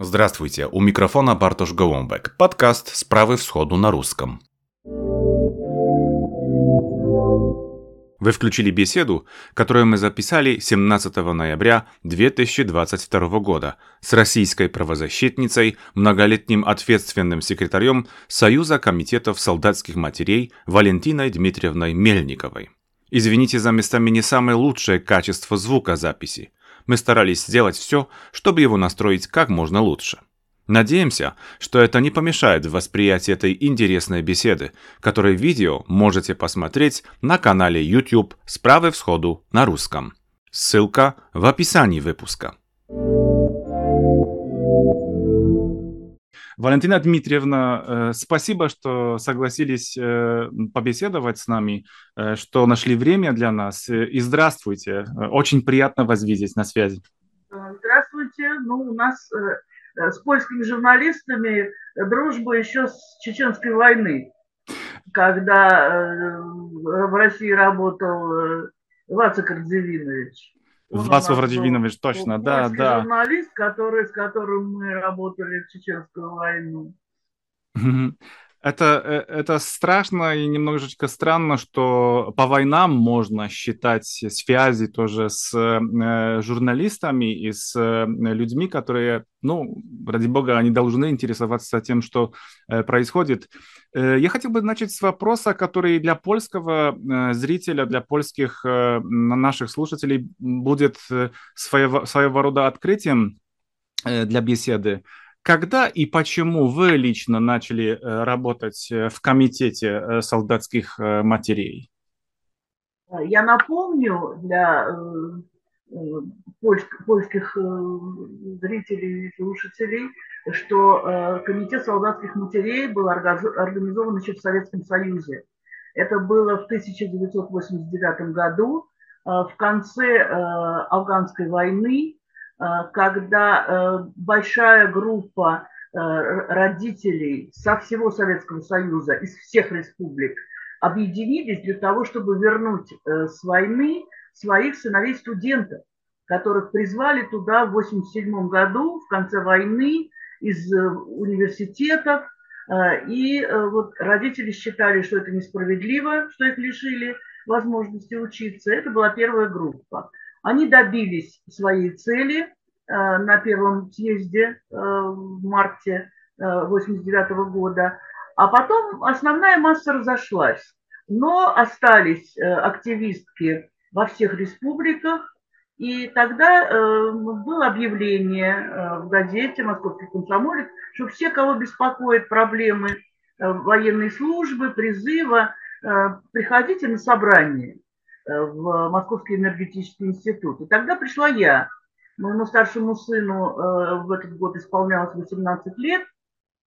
Здравствуйте, у микрофона Бартош Голомбек, подкаст «Справы всходу» на русском. Вы включили беседу, которую мы записали 17 ноября 2022 года с российской правозащитницей, многолетним ответственным секретарем Союза комитетов солдатских матерей Валентиной Дмитриевной Мельниковой. Извините за местами не самое лучшее качество звукозаписи. Мы старались сделать все, чтобы его настроить как можно лучше. Надеемся, что это не помешает в восприятии этой интересной беседы, которой видео можете посмотреть на канале YouTube «Справы всходу» на русском. Ссылка в описании выпуска. Валентина Дмитриевна, э, спасибо, что согласились э, побеседовать с нами, э, что нашли время для нас. И здравствуйте. Очень приятно вас видеть на связи. Здравствуйте. Ну, у нас с польскими журналистами дружба еще с чеченской войны, когда в России работал Вацик Радзивинович. Вацлав Радивинович, точно, да, да. журналист, который, с которым мы работали в Чеченскую войну. Это, э, это страшно и немножечко странно, что по войнам можно считать связи тоже с э, журналистами и с э, людьми, которые, ну, ради бога, они должны интересоваться тем, что э, происходит. Э, я хотел бы начать с вопроса, который для польского э, зрителя, для польских э, наших слушателей будет э, своего, своего рода открытием э, для беседы. Когда и почему вы лично начали э, работать э, в комитете э, солдатских матерей? Я напомню для польских зрителей и слушателей, что комитет солдатских матерей был организован еще в Советском Союзе. Это было в 1989 году, в конце афганской войны, когда э, большая группа э, родителей со всего Советского Союза, из всех республик, объединились для того, чтобы вернуть с войны своих сыновей-студентов, которых призвали туда в 1987 году, в конце войны, из университетов. И вот родители считали, что это несправедливо, что их лишили возможности учиться. Это была первая группа. Они добились своей цели э, на первом съезде э, в марте 1989 э, года, а потом основная масса разошлась. Но остались активистки во всех республиках, и тогда было объявление в газете «Московский комсомолец», что все, кого беспокоят проблемы военной службы, призыва, приходите на собрание. Э, в Московский энергетический институт. И тогда пришла я. Моему старшему сыну э, в этот год исполнялось 18 лет,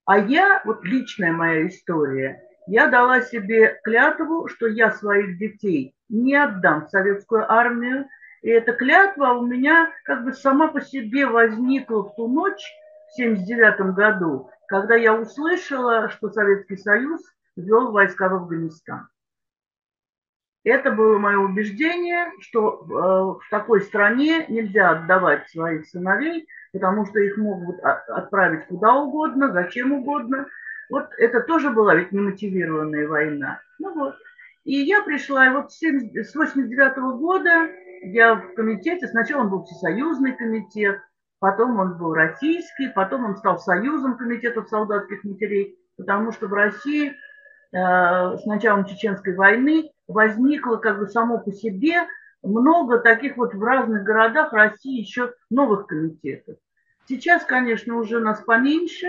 а я, вот личная моя история, я дала себе клятву, что я своих детей не отдам в советскую армию. И эта клятва у меня как бы сама по себе возникла в ту ночь, в 1979 году, когда я услышала, что Советский Союз ввел войска в Афганистан. Это было мое убеждение, что э, в такой стране нельзя отдавать своих сыновей, потому что их могут отправить куда угодно, зачем угодно. Вот это тоже была ведь немотивированная война. Ну вот. И я пришла, и вот с 89 -го года я в комитете, сначала он был всесоюзный комитет, потом он был российский, потом он стал союзом комитетов солдатских матерей, потому что в России с началом Чеченской войны возникло как бы само по себе много таких вот в разных городах России еще новых комитетов. Сейчас, конечно, уже нас поменьше,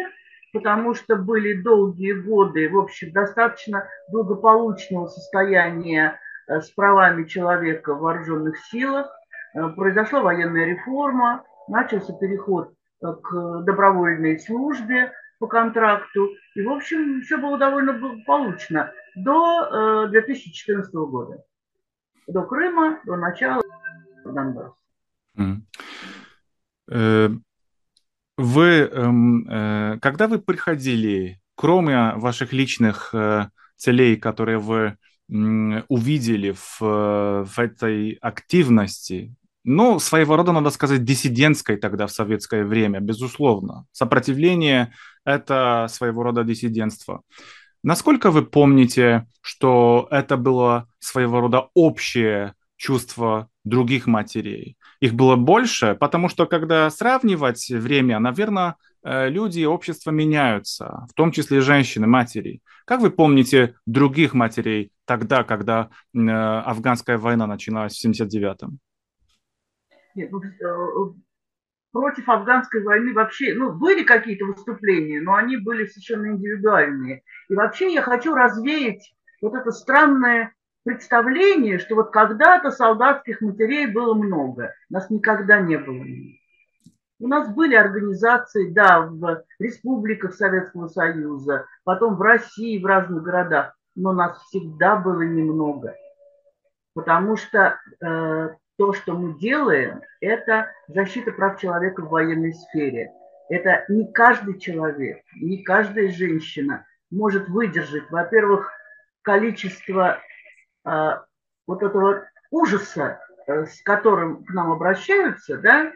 потому что были долгие годы, в общем, достаточно благополучного состояния э, с правами человека в вооруженных силах. Э, произошла военная реформа, начался переход к добровольной службе, по контракту. И, в общем, все было довольно благополучно до э, 2014 года. До Крыма, до начала Донбасса. Э, вы, эм, э, когда вы приходили, кроме ваших личных э, целей, которые вы увидели в, в этой активности ну, своего рода, надо сказать, диссидентской тогда в советское время, безусловно. Сопротивление – это своего рода диссидентство. Насколько вы помните, что это было своего рода общее чувство других матерей? Их было больше, потому что когда сравнивать время, наверное, э, люди и общество меняются, в том числе женщины, матери. Как вы помните других матерей тогда, когда э, афганская война начиналась в 79-м? Ну, э, против афганской войны вообще, ну, были какие-то выступления, но они были совершенно индивидуальные. И вообще я хочу развеять вот это странное представление, что вот когда-то солдатских матерей было много. Нас никогда не было. У нас были организации, да, в республиках Советского Союза, потом в России, в разных городах, но нас всегда было немного. Потому что э, то, что мы делаем, это защита прав человека в военной сфере. Это не каждый человек, не каждая женщина может выдержать, во-первых, количество э, вот этого ужаса, э, с которым к нам обращаются, да,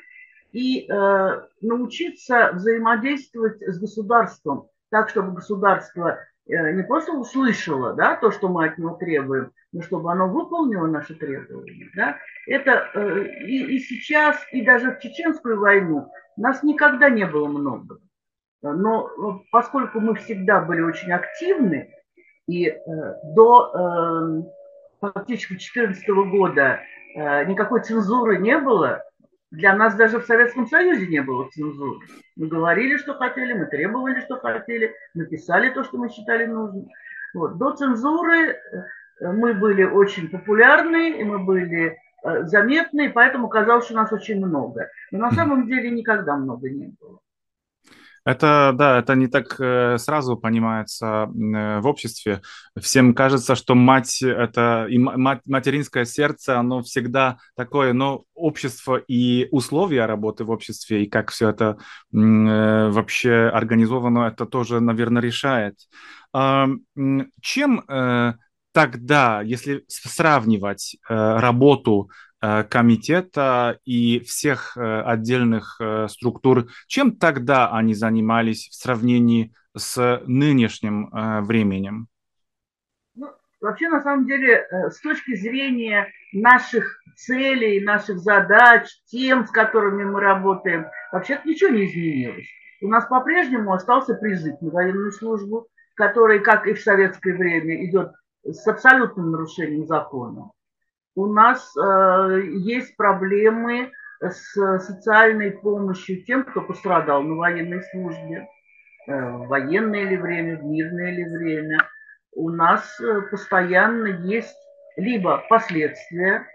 и э, научиться взаимодействовать с государством так, чтобы государство не просто услышало да, то, что мы от него требуем, но чтобы оно выполнило наши требования. Да? Это э, и, и сейчас, и даже в Чеченскую войну нас никогда не было много. Но э, поскольку мы всегда были очень активны, и э, до э, фактически 2014 года э, никакой цензуры не было, для нас даже в Советском Союзе не было цензуры. Мы говорили, что хотели, мы требовали, что хотели, написали то, что мы считали нужным. Вот. До цензуры э, мы были очень популярны, и мы были э, заметны, поэтому казалось, что нас очень много. Но на самом деле никогда много не было. Это, да, это не так э, сразу понимается э, в обществе. Всем кажется, что мать, это и мать, материнское сердце, оно всегда такое, но общество и условия работы в обществе, и как все это э, вообще организовано, это тоже, наверное, решает. Э, чем тогда, если сравнивать работу комитета и всех э, отдельных э, структур, чем тогда они занимались в сравнении с нынешним временем? Ну, вообще, на самом деле, с точки зрения наших целей, наших задач, тем, с которыми мы работаем, вообще ничего не изменилось. У нас по-прежнему остался призыв на военную службу, который, как и в советское время, идет с абсолютным нарушением закона у нас э, есть проблемы с социальной помощью тем, кто пострадал на военной службе, э, в военное ли время, в мирное ли время. У нас э, постоянно есть либо последствия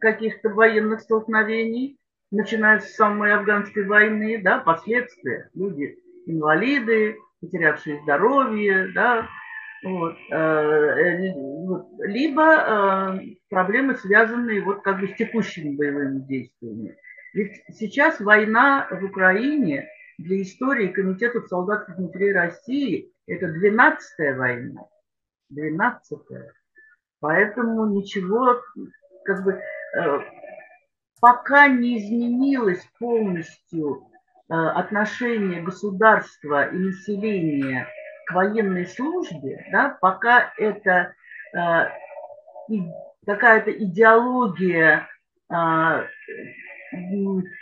каких-то военных столкновений, начиная с самой афганской войны, да, последствия. Люди инвалиды, потерявшие здоровье, да, вот. Э, либо э, проблемы, связанные вот как бы с текущими боевыми действиями. Ведь сейчас война в Украине для истории Комитета солдатских матерей России это 12-я война. 12-я. Поэтому ничего, как бы, э, пока не изменилось полностью отношение государства и населения к военной службе, да, пока это э, какая-то идеология э,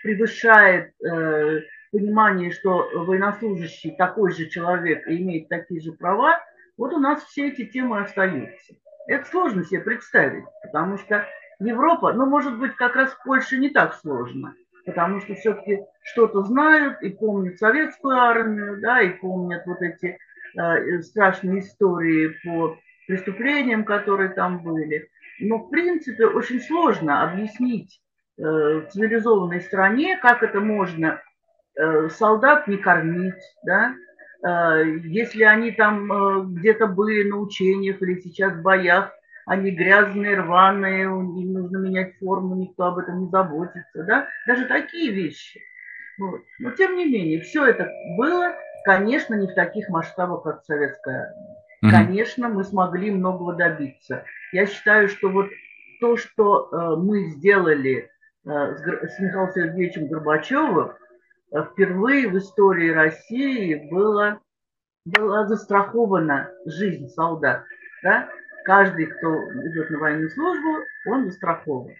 превышает э, понимание, что военнослужащий такой же человек и имеет такие же права, вот у нас все эти темы остаются. Это сложно себе представить, потому что Европа, ну, может быть, как раз в Польше не так сложно, потому что все-таки что-то знают и помнят советскую армию, да, и помнят вот эти страшные истории по преступлениям, которые там были. Но, в принципе, очень сложно объяснить э, в цивилизованной стране, как это можно э, солдат не кормить, да, если они там где-то были на учениях или сейчас в боях, они грязные, рваные, им нужно менять форму, никто об этом не заботится, да, даже такие вещи. Вот. Но тем не менее, все это было, Конечно, не в таких масштабах, как советская армия. Mm-hmm. Конечно, мы смогли многого добиться. Я считаю, что вот то, что э, мы сделали с Михаилом Сергеевичем Горбачевым впервые в истории России было, была застрахована жизнь солдат. Да? Каждый, кто идет на военную службу, он застрахован.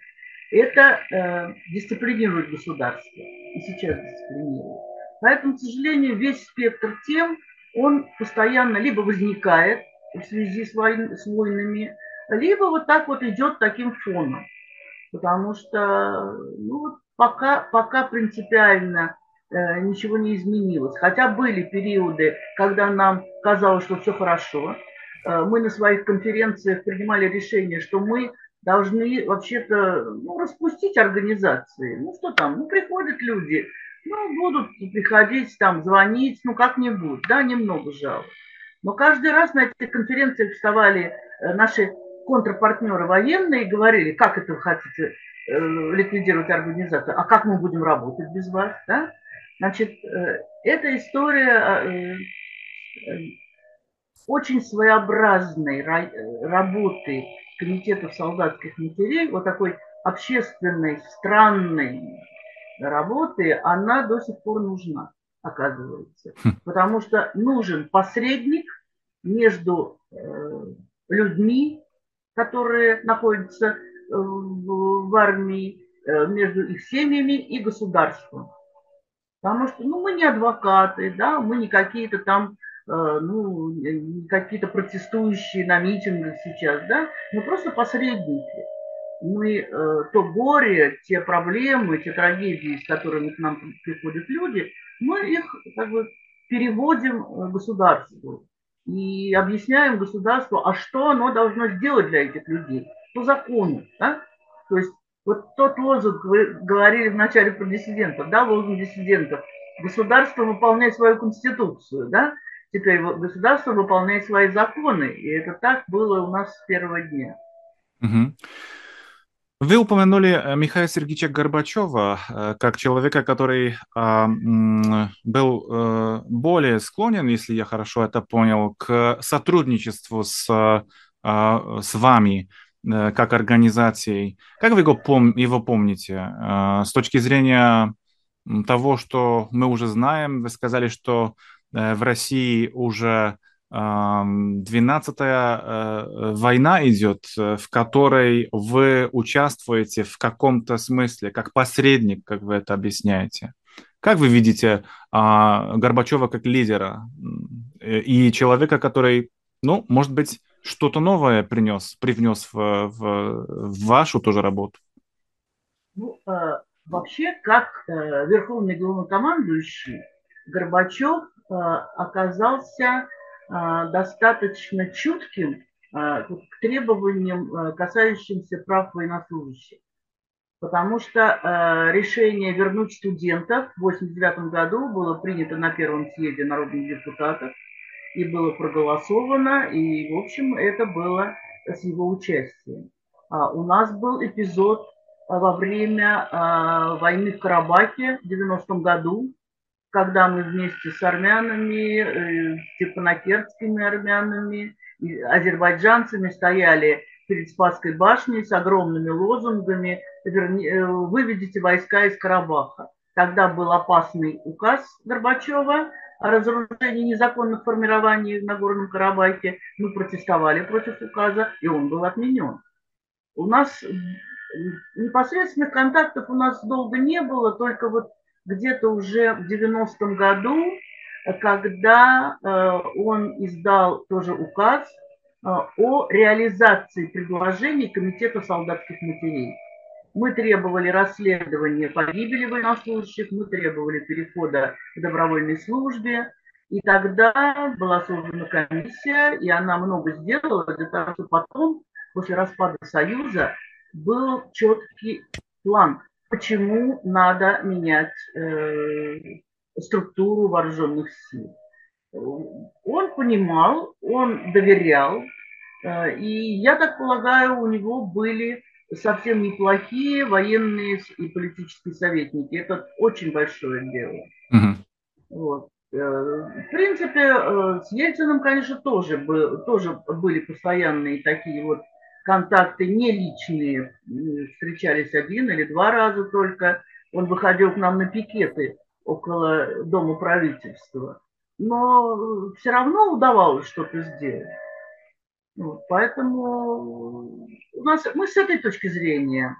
Это э, дисциплинирует государство. И сейчас дисциплинирует. Поэтому, к сожалению, весь спектр тем, он постоянно либо возникает в связи с, войн, с войнами, либо вот так вот идет таким фоном. Потому что ну, пока, пока принципиально э, ничего не изменилось. Хотя были периоды, когда нам казалось, что все хорошо. Э, мы на своих конференциях принимали решение, что мы должны вообще-то ну, распустить организации. Ну что там, ну приходят люди, ну будут приходить там, звонить, ну как-нибудь, да, немного жалоб. Но каждый раз на этих конференциях вставали э, наши контрпартнеры военные и говорили, как это вы хотите э, ликвидировать организацию, а как мы будем работать без вас, да? Значит, э, эта история очень своеобразной работы комитетов солдатских матерей, вот такой общественной, странной работы, она до сих пор нужна, оказывается. Хм. Потому что нужен посредник между э, людьми, которые находятся э, в, армии, э, между их семьями и государством. Потому что ну, мы не адвокаты, да, мы не какие-то там ну, какие-то протестующие на митингах сейчас, да, мы просто посредники. Мы э, то горе, те проблемы, те трагедии, с которыми к нам приходят люди, мы их как бы переводим э, государству и объясняем государству, а что оно должно сделать для этих людей по закону. Да? То есть вот тот лозунг, вы говорили вначале про диссидентов, да, лозунг диссидентов, государство выполняет свою конституцию, да, теперь государство выполняет свои законы. И это так было у нас с первого дня. Угу. Вы упомянули э, Михаила Сергеевича Горбачева э, как человека, который а, был э, более склонен, если я хорошо это понял, к сотрудничеству с, а, с вами как организацией. Как вы его, его помните? С точки зрения того, что мы уже знаем, вы сказали, что в России уже 12-я э, война идет, э, в которой вы участвуете в каком-то смысле, как посредник, как вы это объясняете. Как вы видите а, Горбачева как лидера и человека, который, ну, может быть, что-то новое принес, привнес в, в, в вашу тоже работу? Ну, э, вообще, как верховный главнокомандующий, Горбачев оказался достаточно чутким э, к требованиям, касающимся прав военнослужащих. Потому что решение вернуть студентов в 1989 году было принято на первом съезде народных депутатов и было проголосовано, и, в общем, это было с его участием. А у нас был эпизод во время войны в Карабахе в 90 году, когда мы вместе с армянами, э, степанакертскими армянами, азербайджанцами стояли перед Спасской башней с огромными лозунгами э, «Выведите войска из Карабаха». Тогда был опасный указ Горбачева о разоружении незаконных формирований в Нагорном Карабахе. Мы протестовали против указа, и он был отменен. У нас непосредственных контактов у нас долго не было, только вот где-то уже в 90-м году, когда э, он издал тоже указ э, о реализации предложений Комитета солдатских матерей. Мы требовали расследования погибели военнослужащих, мы требовали перехода к добровольной службе. И тогда была создана комиссия, и она много сделала для того, чтобы потом, после распада Союза, был четкий план почему надо менять э, структуру вооруженных сил. Он понимал, он доверял, э, и я так полагаю, у него были совсем неплохие военные и политические советники. Это очень большое дело. Угу. Вот. Э, в принципе, э, с Ельциным, конечно, тоже, был, тоже были постоянные такие вот контакты не личные, встречались один или два раза только. Он выходил к нам на пикеты около Дома правительства. Но все равно удавалось что-то сделать. Вот, поэтому у нас, мы с этой точки зрения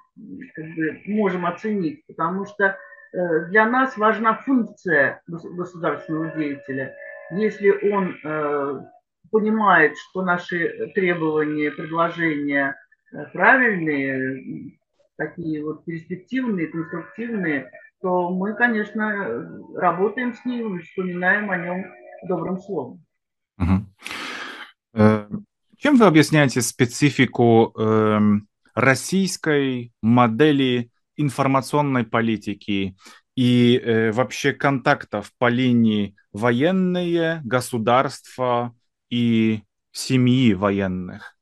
как бы, можем оценить, потому что э, для нас важна функция государственного деятеля. Если он э, понимает, что наши требования, предложения э, правильные, такие вот перспективные, конструктивные, то мы, конечно, работаем с ним, вспоминаем о нем добрым словом. Угу. Чем вы объясняете специфику э, российской модели информационной политики и э, вообще контактов по линии военные, государства и семьи военных?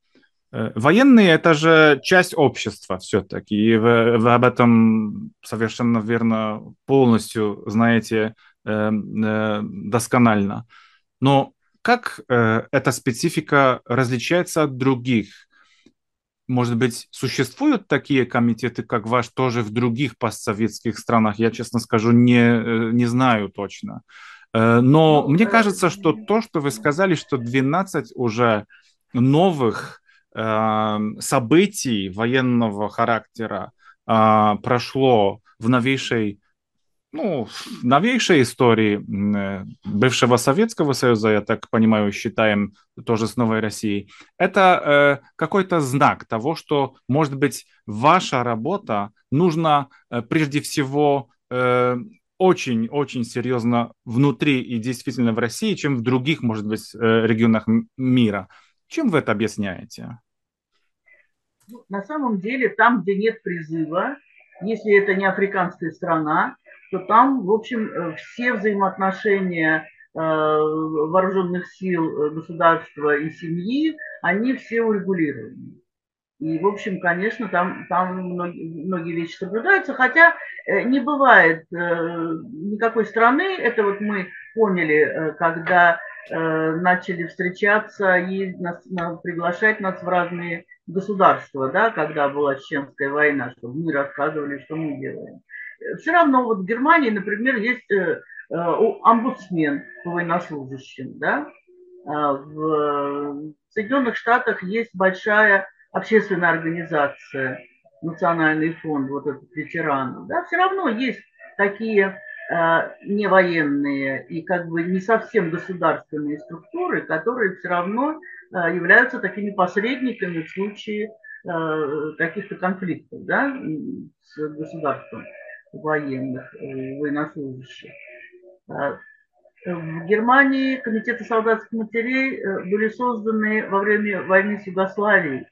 Э, военные это же часть общества все-таки, и вы, вы об этом совершенно верно полностью знаете э, э, досконально. Но как э, эта специфика различается от других? Может быть, существуют такие комитеты, как ваш, тоже в других постсоветских странах? Я, честно скажу, не, э, не знаю точно. Э, но ну, мне кажется, что то, что вы сказали, что 12 уже новых э, событий военного характера э, прошло в новейшей ну, новейшей истории э, бывшего Советского Союза, я так понимаю, считаем тоже с Новой Россией, это э, какой-то знак того, что, может быть, ваша работа нужна э, прежде всего э, очень-очень серьезно внутри и действительно в России, чем в других, может быть, э, регионах мира. Чем вы это объясняете? Ну, на самом деле, там, где нет призыва, если это не африканская страна, то там, в общем, э, все взаимоотношения э, вооруженных сил государства и семьи, они все урегулированы. И, в общем, конечно, там, там многие, многие вещи соблюдаются, хотя не бывает никакой страны, это вот мы поняли, когда начали встречаться и нас, приглашать нас в разные государства, да, когда была Чеченская война, чтобы мы рассказывали, что мы делаем. Все равно вот в Германии, например, есть э, э, омбудсмен по военнослужащим, да, а в Соединенных Штатах есть большая общественная организация, Национальный фонд, вот этот ветеранов, да, все равно есть такие э, не военные и как бы не совсем государственные структуры, которые все равно являются такими посредниками в случае каких-то конфликтов да, с государством военных, э, военнослужащих. А, в Германии комитеты солдатских матерей э, были созданы во время войны с Югославией,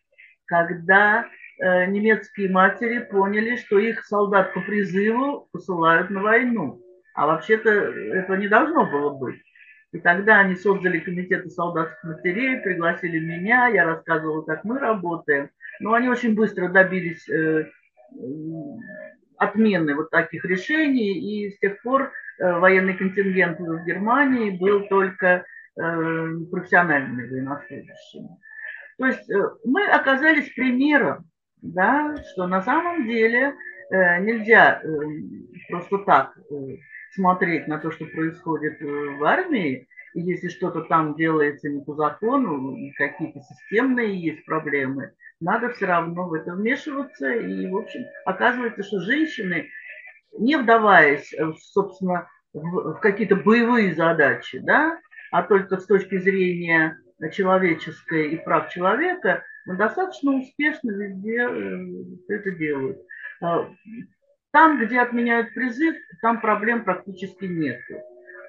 когда э, немецкие матери поняли, что их солдат по призыву посылают на войну. А вообще-то этого не должно было быть. И тогда они создали комитеты солдатских матерей, пригласили меня, я рассказывала, как мы работаем. Но они очень быстро добились отмены вот таких решений, и с тех пор э, военный контингент в Германии был только э, профессиональными военнослужащими. То есть э, мы оказались примером, да, что на самом деле нельзя просто так смотреть на то, что происходит в армии, и если что-то там делается не по закону, какие-то системные есть проблемы, надо все равно в это вмешиваться. И, в общем, оказывается, что женщины, не вдаваясь, э, собственно, в какие-то боевые задачи, да, а только с точки зрения человеческой и прав человека, достаточно успешно везде э, это делают. А, там, где отменяют призыв, там проблем практически нет.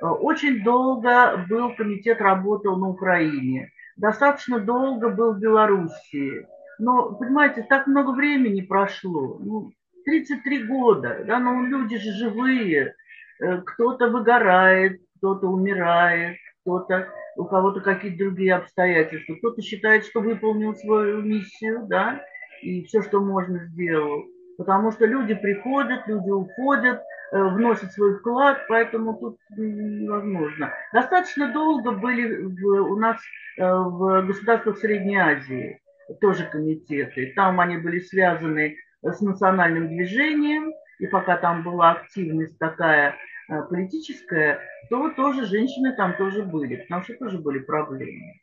А, очень долго был комитет, работал на Украине. Достаточно долго был в Белоруссии. Но, понимаете, так много времени прошло. Ну, 33 года, да, но люди же живые. Э, кто-то выгорает, кто-то умирает, кто-то, у кого-то какие-то другие обстоятельства. Кто-то считает, что выполнил свою миссию, да, и все, что можно, сделал. Потому что люди приходят, люди уходят, э, вносят свой вклад, поэтому тут невозможно. Достаточно долго были в, у нас э, в государствах Средней Азии тоже комитеты. Там они были связаны с национальным движением, и пока там была активность такая э, политическая, то тоже женщины там тоже были, потому что тоже были проблемы.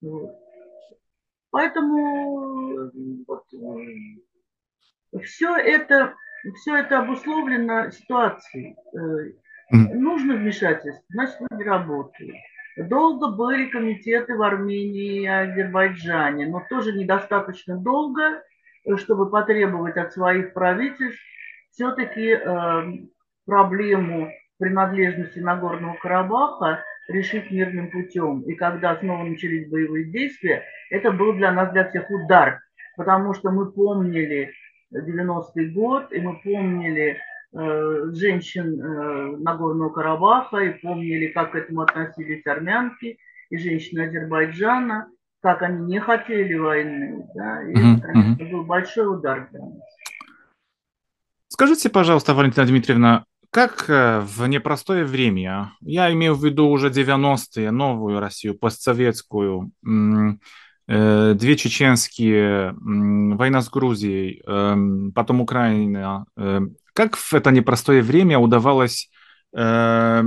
Вот. Поэтому вот, все это, все это обусловлено ситуацией. Нужно вмешательство, значит, люди работают. Долго были комитеты в Армении и Азербайджане, но тоже недостаточно долго, чтобы потребовать от своих правительств все-таки э, проблему принадлежности Нагорного Карабаха решить мирным путем. И когда снова начались боевые действия, это был для нас, для всех удар, потому что мы помнили 90-й год, и мы помнили Э, женщин э, Нагорного Карабаха и помнили, как к этому относились армянки и женщины Азербайджана, как они не хотели войны. Да? И это, конечно, был большой удар для нас. Скажите, пожалуйста, Валентина Дмитриевна, как э, в непростое время, я имею в виду уже 90-е, новую Россию, постсоветскую, две чеченские, война с Грузией, эм, потом Украина, как в это непростое время удавалось э,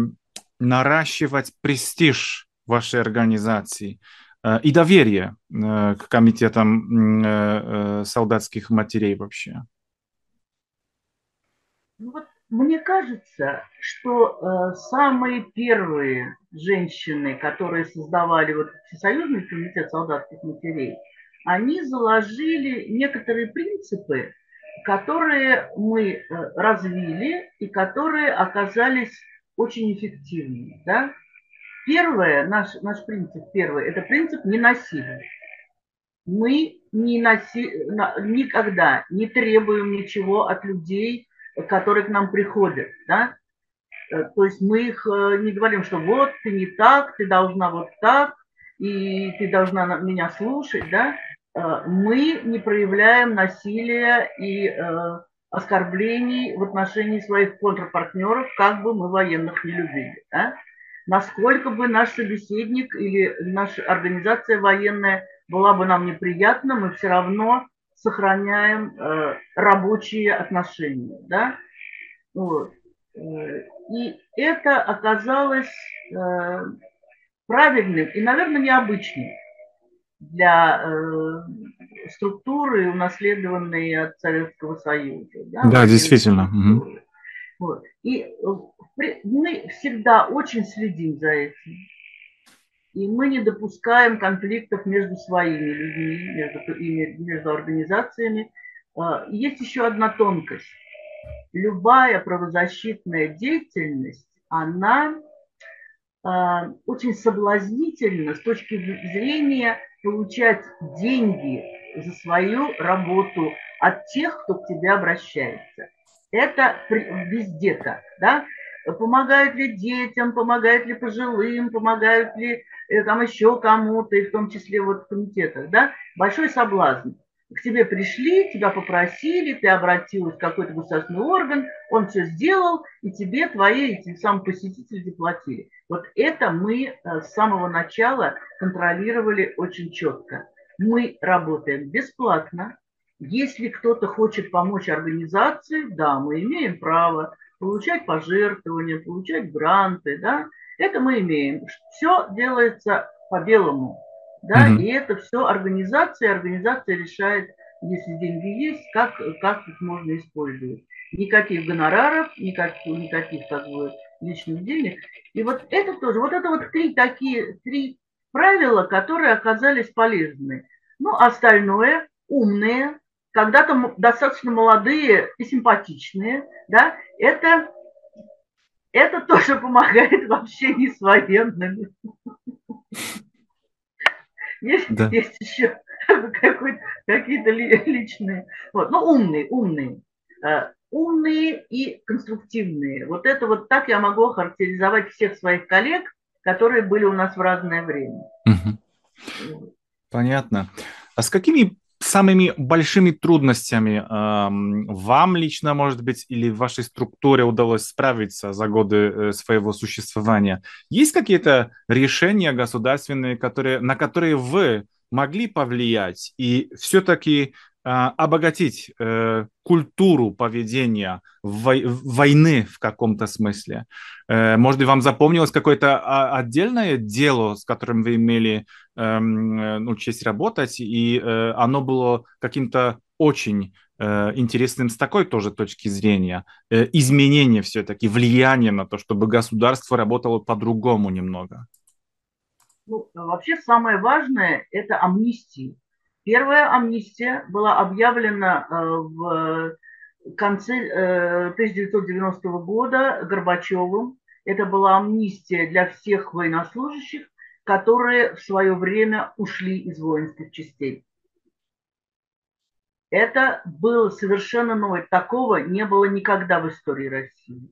наращивать престиж вашей организации э, и доверие э, к комитетам э, э, солдатских матерей вообще? Ну вот мне кажется, что э, самые первые женщины, которые создавали вот Всесоюзный комитет солдатских матерей, они заложили некоторые принципы, которые мы э, развили и которые оказались очень эффективными. Да? Первое, наш, наш принцип первый, это принцип ненасилия. Мы не наси... никогда не требуем ничего от людей, которые к нам приходят. Да? Э, то есть мы их э, не говорим, что вот ты не так, ты должна вот так, и ты должна меня слушать. Да? Э, мы не проявляем насилия и оскорблений в отношении своих контрпартнеров, как бы мы военных не любили. Да? Насколько бы наш собеседник или наша организация военная была бы нам неприятна, мы все равно сохраняем э, рабочие отношения. Да? Вот. Э, и это оказалось э, правильным и, наверное, необычным для э, структуры, унаследованной от Советского Союза. Да, да действительно. Вот. И э, мы всегда очень следим за этим. И мы не допускаем конфликтов между своими людьми, между, между организациями. А, есть еще одна тонкость. Любая правозащитная деятельность, она а, очень соблазнительна с точки зрения получать деньги за свою работу от тех, кто к тебе обращается. Это везде так, да? Помогают ли детям, помогают ли пожилым, помогают ли там еще кому-то, и в том числе вот в комитетах, да? Большой соблазн. К тебе пришли, тебя попросили, ты обратилась в какой-то государственный орган, он все сделал, и тебе твои эти сам посетители заплатили. Вот это мы э, с самого начала контролировали очень четко. Мы работаем бесплатно. Если кто-то хочет помочь организации, да, мы имеем право получать пожертвования, получать гранты, да, это мы имеем. Все делается по-белому, да, mm-hmm. и это все организация, организация решает, если деньги есть, как, как их можно использовать. Никаких гонораров, никаких, никаких как бы личных денег. И вот это тоже, вот это вот три такие, три правила, которые оказались полезны. Ну, остальное умные, когда-то достаточно молодые и симпатичные, да, это, это тоже помогает в общении с военными. Есть, да. есть еще какие-то личные. Вот. Ну, умные, умные. Э, умные и конструктивные. Вот это вот так я могу характеризовать всех своих коллег, которые были у нас в разное время. Понятно. А с какими самыми большими трудностями э, вам лично, может быть, или вашей структуре удалось справиться за годы э, своего существования? Есть какие-то решения государственные, которые, на которые вы могли повлиять и все-таки обогатить э, культуру поведения войны в каком-то смысле. Э, может быть, вам запомнилось какое-то а, отдельное дело, с которым вы имели эм, э, ну, честь работать, и оно было каким-то очень интересным с такой тоже точки зрения. Изменение все-таки, влияние на то, чтобы государство работало по-другому немного. Ну, вообще самое важное – это амнистия Первая амнистия была объявлена э, в конце 1990 э, года Горбачевым. Это была амнистия для всех военнослужащих, которые в свое время ушли из воинских частей. Это было совершенно новое. Такого не было никогда в истории России.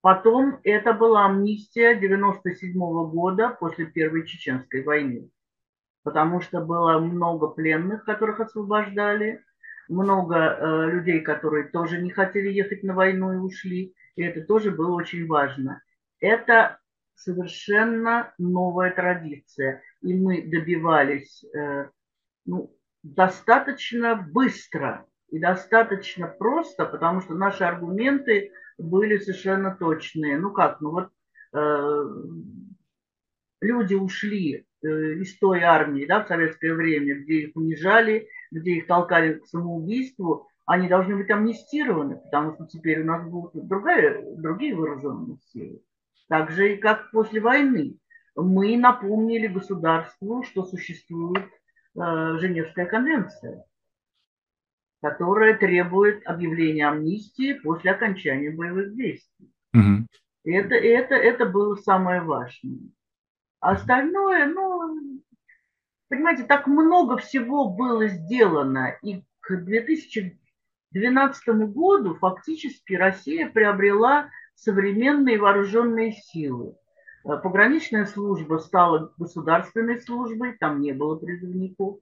Потом это была амнистия 1997 года после Первой Чеченской войны потому что было много пленных, которых освобождали, много э, людей, которые тоже не хотели ехать на войну и ушли, и это тоже было очень важно. Это совершенно новая традиция, и мы добивались э, ну, достаточно быстро и достаточно просто, потому что наши аргументы были совершенно точные. Ну как, ну вот э, люди ушли из той армии да, в советское время, где их унижали, где их толкали к самоубийству, они должны быть амнистированы, потому что теперь у нас будут другая, другие вооруженные силы. Так же и как после войны. Мы напомнили государству, что существует э, Женевская конвенция, которая требует объявления амнистии после окончания боевых действий. Угу. Это, это, это было самое важное. Остальное, ну, понимаете, так много всего было сделано. И к 2012 году фактически Россия приобрела современные вооруженные силы. Э, пограничная служба стала государственной службой, там не было призывников.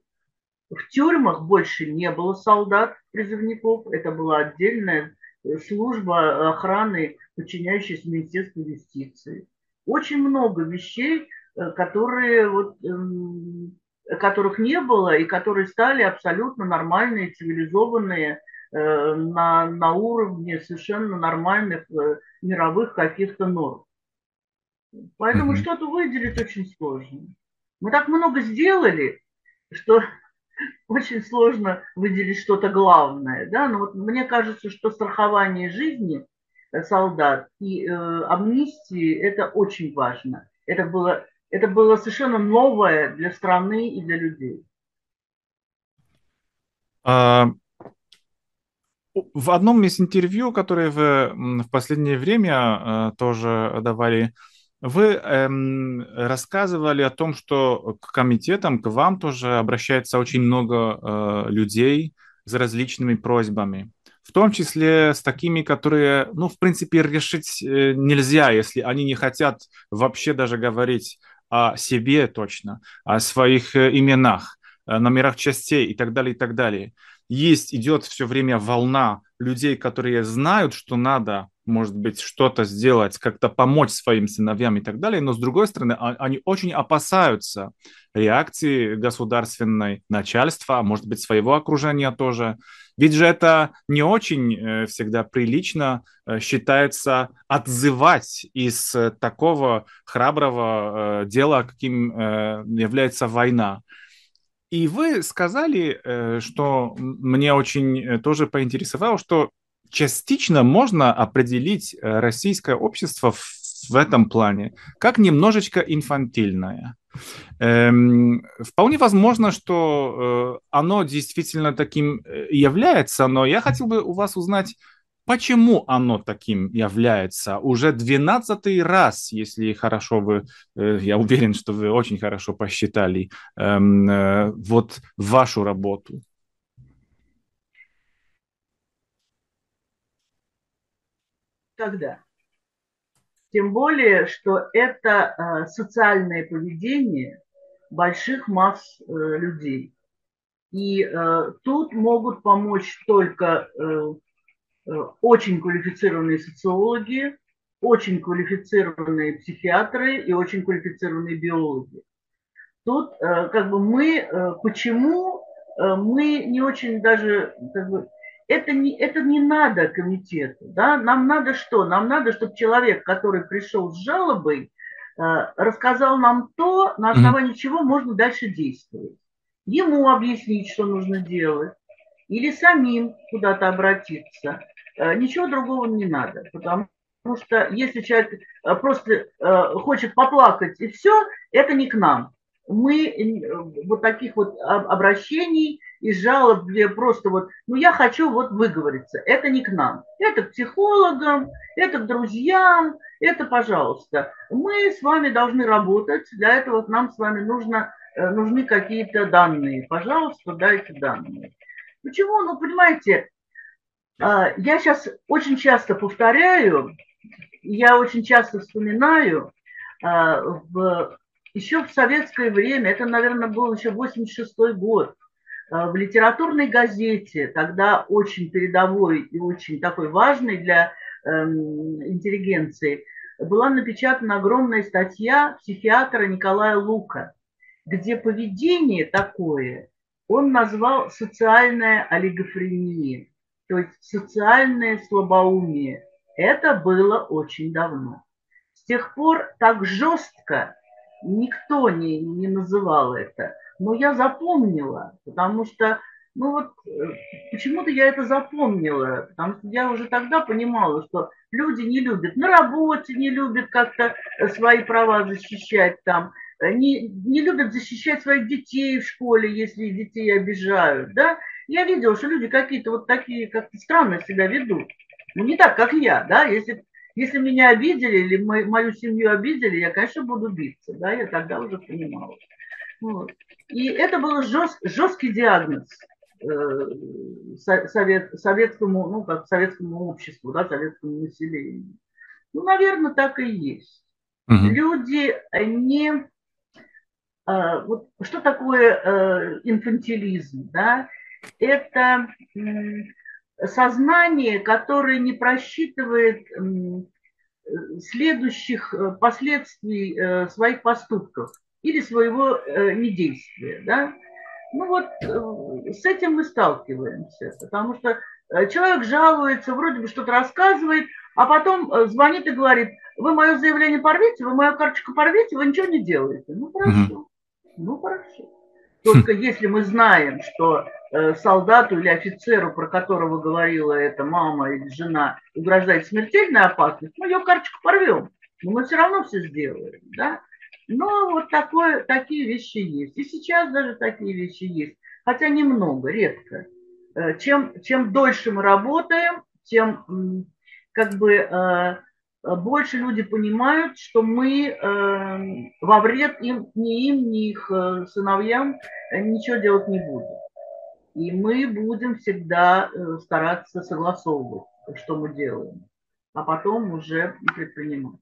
В тюрьмах больше не было солдат-призывников, это была отдельная э, служба охраны, подчиняющаяся Министерству юстиции. Очень много вещей которые вот, эм, которых не было и которые стали абсолютно нормальные, цивилизованные, э, на, на уровне совершенно нормальных э, мировых каких-то норм. Поэтому mm-hmm. что-то выделить очень сложно. Мы так много сделали, что очень сложно выделить что-то главное. Да? Но вот мне кажется, что страхование жизни солдат и э, амнистии – это очень важно. Это было это было совершенно новое для страны и для людей. А, в одном из интервью, которые вы в последнее время а, тоже давали, вы эм, рассказывали о том, что к комитетам, к вам тоже обращается очень много э, людей с различными просьбами в том числе с такими, которые, ну, в принципе, решить э, нельзя, если они не хотят вообще даже говорить о себе точно, о своих э, именах, номерах частей и так далее, и так далее. Есть, идет все время волна людей, которые знают, что надо, может быть, что-то сделать, как-то помочь своим сыновьям и так далее, но с другой стороны, они очень опасаются реакции государственной начальства, а может быть, своего окружения тоже, ведь же это не очень э, всегда прилично э, считается отзывать из э, такого храброго дела, каким является война. И вы сказали, что мне очень тоже поинтересовало, что частично можно определить российское общество в этом плане как немножечко инфантильное. Эм, вполне возможно, что э, оно действительно таким э, является, но я хотел бы у вас узнать, почему оно таким является. Уже двенадцатый раз, если хорошо вы, э, я уверен, что вы очень хорошо посчитали эм, э, вот вашу работу. Когда? Тем более, что это э, социальное поведение больших масс э, людей. И э, тут могут помочь только очень квалифицированные социологи, очень квалифицированные психиатры и очень квалифицированные биологи. Тут как бы мы, почему мы не очень даже, как бы, это не, это не надо комитету, да, нам надо что? Нам надо, чтобы человек, который пришел с жалобой, рассказал нам то, на основании mm-hmm. чего можно дальше действовать. Ему объяснить, что нужно делать, или самим куда-то обратиться. Ничего другого не надо, потому что если человек э, просто э, хочет поплакать и все, это не к нам. Мы э, вот таких вот обращений и жалоб, где просто вот, ну я хочу вот выговориться, это не к нам. Это к психологам, это к друзьям, это пожалуйста. Мы с вами должны работать, для этого нам с вами нужно, нужны какие-то данные. Пожалуйста, дайте данные. Почему? Ну, понимаете, я сейчас очень часто повторяю, я очень часто вспоминаю, а, в, еще в советское время, это, наверное, был еще 86 год, а, в литературной газете, тогда очень передовой и очень такой важный для эм, интеллигенции, была напечатана огромная статья психиатра Николая Лука, где поведение такое он назвал социальная олигофрения, то есть социальное слабоумие – это было очень давно. С тех пор так жестко никто не, не называл это. Но я запомнила, потому что, ну вот, э, почему-то я это запомнила, потому что я уже тогда понимала, что люди не любят, на работе не любят как-то э, свои права защищать там, э, не, не любят защищать своих детей в школе, если детей обижают, да. Я видела, что люди какие-то вот такие как-то странно себя ведут. Ну, не так, как я, да, если, если меня обидели или мою, мою семью обидели, я, конечно, буду биться, да, я тогда уже понимала. Вот. И это был жест, жесткий диагноз э, совет, советскому, ну, как советскому обществу, да, советскому населению. Ну, наверное, так и есть. Угу. Люди не... Э, вот что такое э, инфантилизм, да? Это сознание, которое не просчитывает следующих э, последствий э, своих поступков или своего э, недействия. Да? Ну вот с этим мы сталкиваемся, потому что человек жалуется, вроде бы что-то рассказывает, а потом звонит и говорит, вы мое заявление порвите, вы мою карточку порвите, вы ничего не делаете. Ну хорошо, ну хорошо. Только если мы знаем, что э, солдату или офицеру, про которого говорила эта мама или жена, угрожает смертельная опасность, мы ее карточку порвем. Но мы все равно все сделаем. Да? Но вот такое, такие вещи есть. И сейчас даже такие вещи есть. Хотя немного, редко. Э, чем, чем дольше мы работаем, тем как бы э, больше люди понимают, что мы э, во вред им, ни им, ни их э, сыновьям ничего делать не будем. И мы будем всегда стараться согласовывать, что мы делаем, а потом уже предпринимать.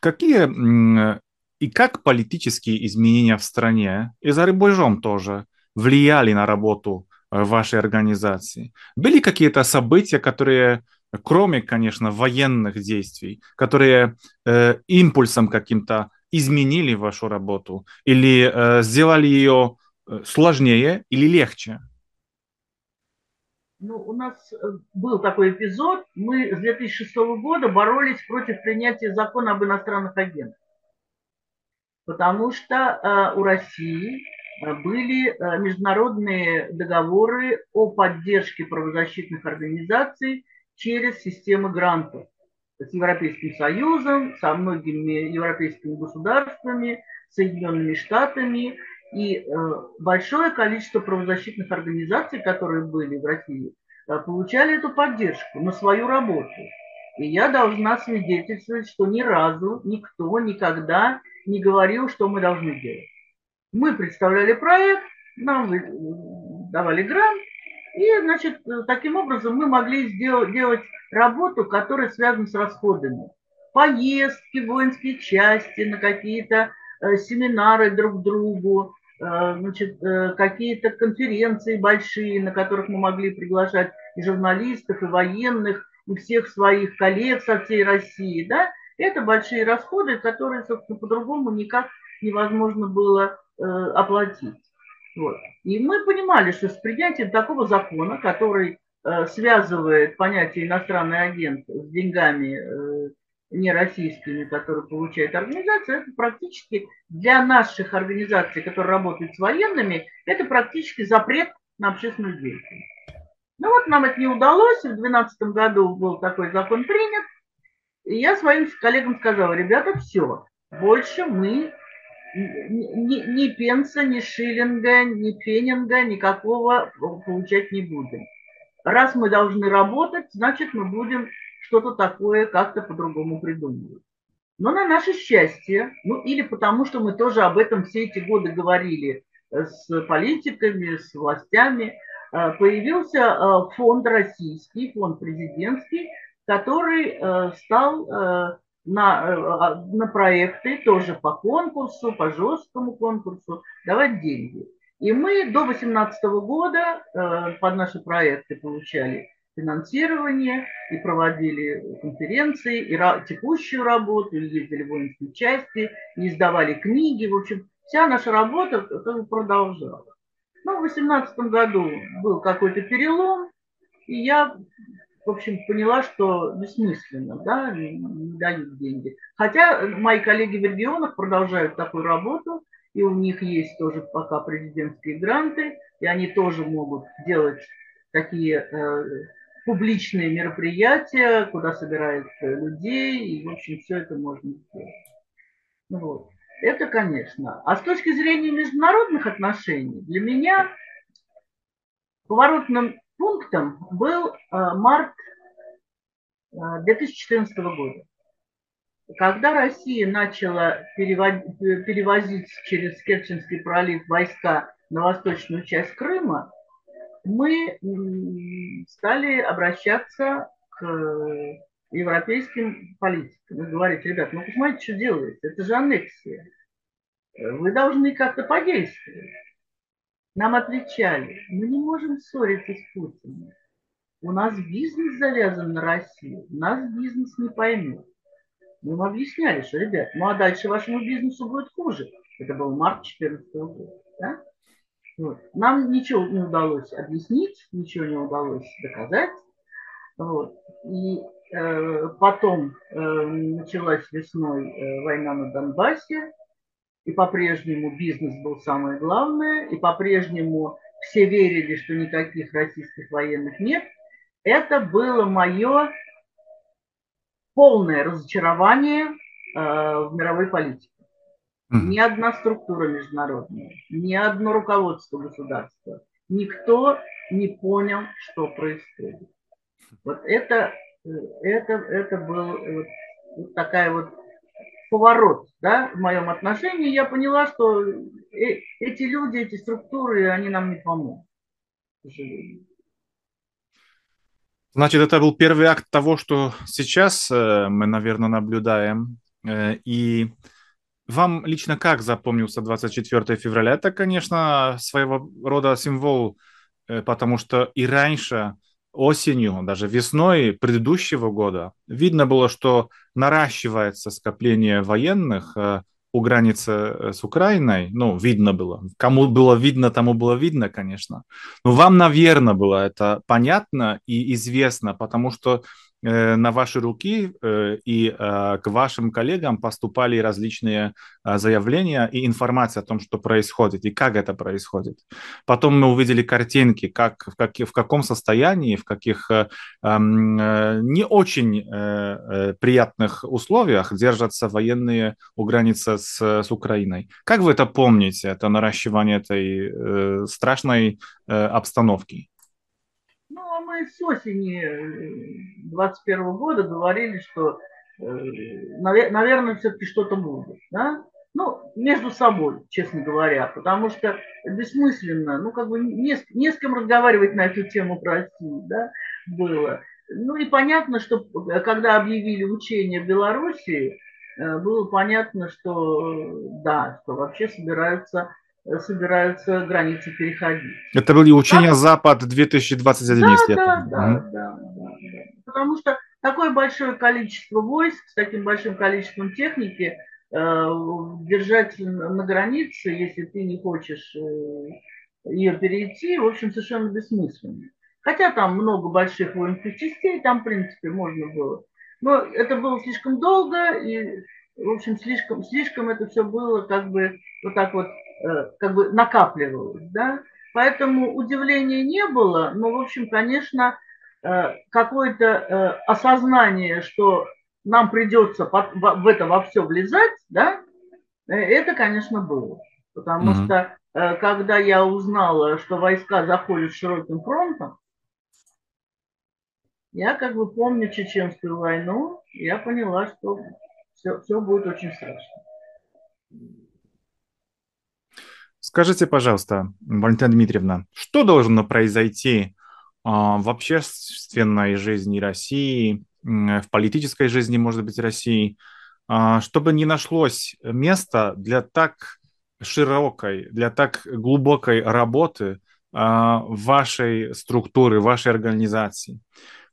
Какие и как политические изменения в стране и за рубежом тоже влияли на работу вашей организации? Были какие-то события, которые кроме, конечно, военных действий, которые э, импульсом каким-то изменили вашу работу или э, сделали ее э, сложнее или легче? Ну, у нас э, был такой эпизод. Мы с 2006 года боролись против принятия закона об иностранных агентах. Потому что э, у России э, были международные договоры о поддержке правозащитных организаций через системы грантов с Европейским Союзом, со многими европейскими государствами, Соединенными Штатами. И э, большое количество правозащитных организаций, которые были в России, э, получали эту поддержку на свою работу. И я должна свидетельствовать, что ни разу никто никогда не говорил, что мы должны делать. Мы представляли проект, нам давали грант, и, значит, таким образом мы могли сделать, делать работу, которая связана с расходами. Поездки, воинские части, на какие-то э, семинары друг другу, э, значит, э, какие-то конференции большие, на которых мы могли приглашать и журналистов, и военных, и всех своих коллег со всей России, да, Это большие расходы, которые, собственно, по-другому никак невозможно было э, оплатить. Вот. И мы понимали, что с принятием такого закона, который э, связывает понятие иностранный агент с деньгами э, нероссийскими, которые получает организация, это практически для наших организаций, которые работают с военными, это практически запрет на общественную деятельность. Ну вот нам это не удалось, в 2012 году был такой закон принят, и я своим коллегам сказала, ребята, все, больше мы ни, ни пенса, ни шиллинга, ни пенинга никакого получать не будем. Раз мы должны работать, значит мы будем что-то такое как-то по-другому придумывать. Но на наше счастье, ну или потому что мы тоже об этом все эти годы говорили с политиками, с властями, э, появился э, фонд российский, фонд президентский, который э, стал на, а, на проекты тоже по конкурсу, по жесткому конкурсу давать деньги. И мы до 2018 года под наши проекты получали финансирование и проводили конференции, и текущую работу, и ездили в воинские части, и издавали книги. В общем, вся наша работа продолжалась. Но в 2018 году был какой-то перелом, и я, в общем, поняла, что бессмысленно, да, не, дают деньги. Хотя мои коллеги в регионах продолжают такую работу, и у них есть тоже пока президентские гранты, и они тоже могут делать такие э, публичные мероприятия, куда собирают людей, и, в общем, все это можно сделать. Ну вот. Это, конечно. А с точки зрения международных отношений, для меня поворотным пунктом был э, март 2014 э, года. Когда Россия начала перевозить через Керченский пролив войска на восточную часть Крыма, мы стали обращаться к европейским политикам и говорить, ребят, ну посмотрите, что делается, это же аннексия. Вы должны как-то подействовать. Нам отвечали, мы не можем ссориться с Путиным. У нас бизнес завязан на Россию, нас бизнес не поймет. Мы им объясняли, что, ребят, ну а дальше вашему бизнесу будет хуже. Это был март 2014 года. Да? Вот. Нам ничего не удалось объяснить, ничего не удалось доказать. Вот. И э, потом э, началась весной э, война на Донбассе, и по-прежнему бизнес был самое главное, и по-прежнему все верили, что никаких российских военных нет. Это было мое полное разочарование э, в мировой политике. Ни одна структура международная, ни одно руководство государства, никто не понял, что происходит. Вот это, это, это был вот, вот такая вот поворот да, в моем отношении. Я поняла, что э, эти люди, эти структуры, они нам не помогут, к сожалению. Значит, это был первый акт того, что сейчас э, мы, наверное, наблюдаем. Э, и вам лично как запомнился 24 февраля? Это, конечно, своего рода символ, э, потому что и раньше, осенью, даже весной предыдущего года, видно было, что наращивается скопление военных э, у границы э, с Украиной, ну, видно было. Кому было видно, тому было видно, конечно. Но вам, наверное, было это понятно и известно, потому что на ваши руки э, и э, к вашим коллегам поступали различные заявления и информация о том, что происходит и как это происходит. Потом мы увидели картинки, как, в, как, в каком состоянии, в каких эм, не очень приятных условиях держатся военные у границы с, с Украиной. Как вы это помните, это наращивание этой страшной обстановки? Мы с осени 21 э, года говорили, что, э, наверное, все-таки что-то будет. Да? Ну, между собой, честно говоря, потому что бессмысленно, ну, как бы не, не с кем разговаривать на эту тему про Россию, да, было. Ну, и понятно, что когда объявили учения в Белоруссии, э, было понятно, что да, что вообще собираются собираются границы переходить. Это были учения да? Запад 2021, да, да, да, да, да, да. Потому что Такое большое количество войск с таким большим количеством техники держать на границе, если ты не хочешь ее перейти, в общем, совершенно бессмысленно. Хотя там много больших воинских частей, там, в принципе, можно было. Но это было слишком долго, и, в общем, слишком, слишком это все было как бы вот так вот, э, как бы накапливалось, да. Поэтому удивления не было, но, в общем, конечно, э, какое-то э, осознание, что нам придется в это во все влезать, да, это, конечно, было. Потому mm-hmm. что когда я узнала, что войска заходят широким фронтом, я как бы помню Чеченскую войну, я поняла, что все, все будет очень страшно. Скажите, пожалуйста, Валентина Дмитриевна, что должно произойти а, в общественной жизни России, в политической жизни, может быть, России, а, чтобы не нашлось места для так широкой, для так глубокой работы а, вашей структуры, вашей организации?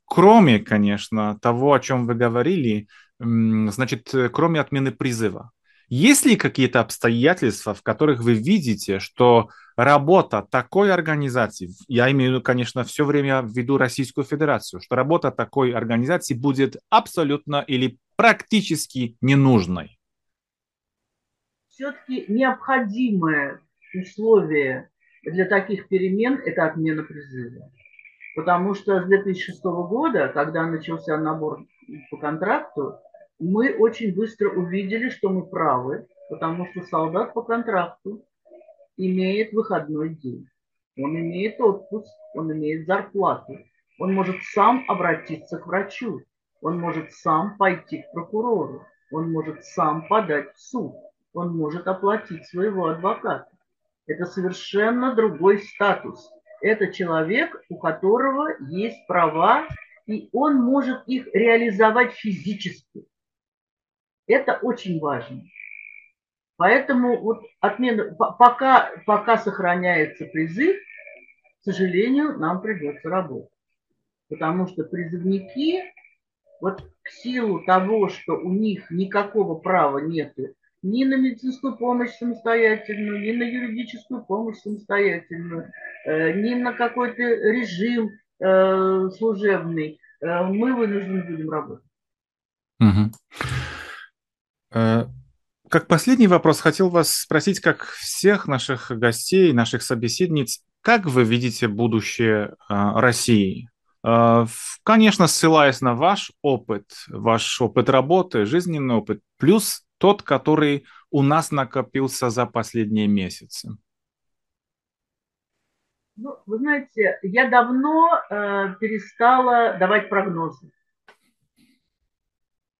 Кроме, конечно, того, о чем вы говорили, значит, кроме отмены призыва. Есть ли какие-то обстоятельства, в которых вы видите, что работа такой организации, я имею в виду, конечно, все время в виду Российскую Федерацию, что работа такой организации будет абсолютно или практически ненужной? Все-таки необходимое условие для таких перемен – это отмена призыва. Потому что с 2006 года, когда начался набор по контракту, мы очень быстро увидели, что мы правы, потому что солдат по контракту имеет выходной день. Он имеет отпуск, он имеет зарплату. Он может сам обратиться к врачу. Он может сам пойти к прокурору. Он может сам подать в суд. Он может оплатить своего адвоката. Это совершенно другой статус это человек, у которого есть права, и он может их реализовать физически. Это очень важно. Поэтому вот отмена, пока, пока сохраняется призыв, к сожалению, нам придется работать. Потому что призывники, вот в силу того, что у них никакого права нет ни на медицинскую помощь самостоятельную, ни на юридическую помощь самостоятельную, э, ни на какой-то режим э, служебный. Э, мы вынуждены будем работать. Угу. Как последний вопрос хотел вас спросить, как всех наших гостей, наших собеседниц, как вы видите будущее России? Конечно, ссылаясь на ваш опыт, ваш опыт работы, жизненный опыт, плюс тот, который у нас накопился за последние месяцы? Ну, вы знаете, я давно э, перестала давать прогнозы.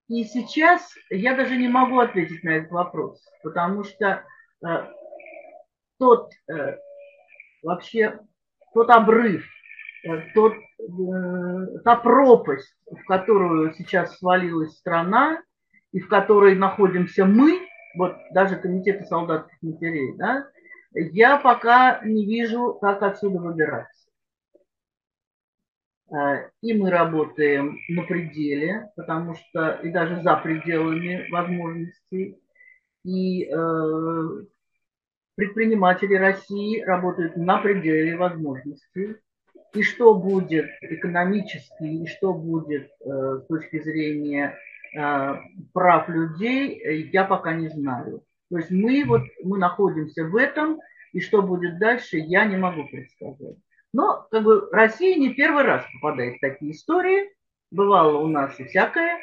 И сейчас я даже не могу ответить на этот вопрос, потому что э, тот э, вообще тот обрыв, э, тот, э, та пропасть, в которую сейчас свалилась страна, и в которой находимся мы, вот даже комитеты солдатских матерей, да, я пока не вижу, как отсюда выбираться. Э, и мы работаем на пределе, потому что и даже за пределами возможностей. И э, предприниматели России работают на пределе возможностей. И что будет экономически, и что будет э, с точки зрения Э, прав людей я пока не знаю. То есть мы вот мы находимся в этом, и что будет дальше, я не могу предсказать. Но как бы Россия не первый раз попадает в такие истории. Бывало у нас и всякое.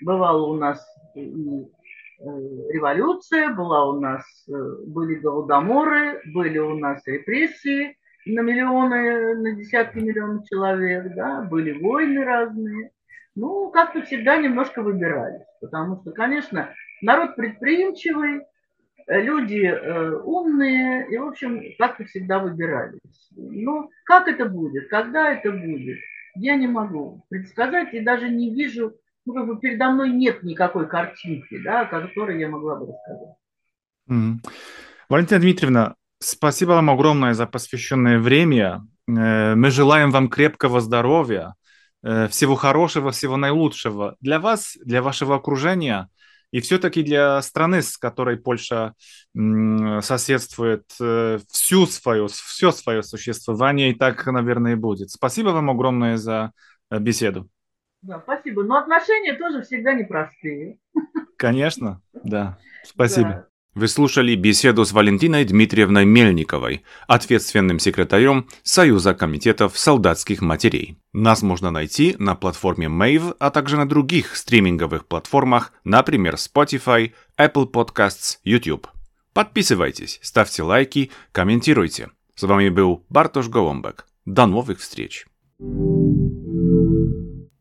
Бывало у нас и э, революция, была у нас, были голодоморы, были у нас репрессии на миллионы, на десятки миллионов человек, да, были войны разные. Ну, как-то всегда немножко выбирались, потому что, конечно, народ предприимчивый, э, люди э, умные, и, в общем, как-то всегда выбирались. Но как это будет, когда это будет, я не могу предсказать и даже не вижу, ну, как бы передо мной нет никакой картинки, да, о которой я могла бы рассказать. Mm. Валентина Дмитриевна, спасибо вам огромное за посвященное время. Э, мы желаем вам крепкого здоровья, Э, всего хорошего, всего наилучшего для вас, для вашего окружения и все-таки для страны, с которой Польша соседствует э, всю свое, все свое существование, и так, наверное, и будет. Спасибо вам огромное за э, беседу. Да, спасибо. Но отношения тоже всегда непростые. Конечно, да. Спасибо. Да. Вы слушали беседу с Валентиной Дмитриевной Мельниковой, ответственным секретарем Союза комитетов солдатских матерей. Нас можно найти на платформе Mave, а также на других стриминговых платформах, например, Spotify, Apple Podcasts, YouTube. Подписывайтесь, ставьте лайки, комментируйте. С вами был Бартош Голомбек. До новых встреч! thank you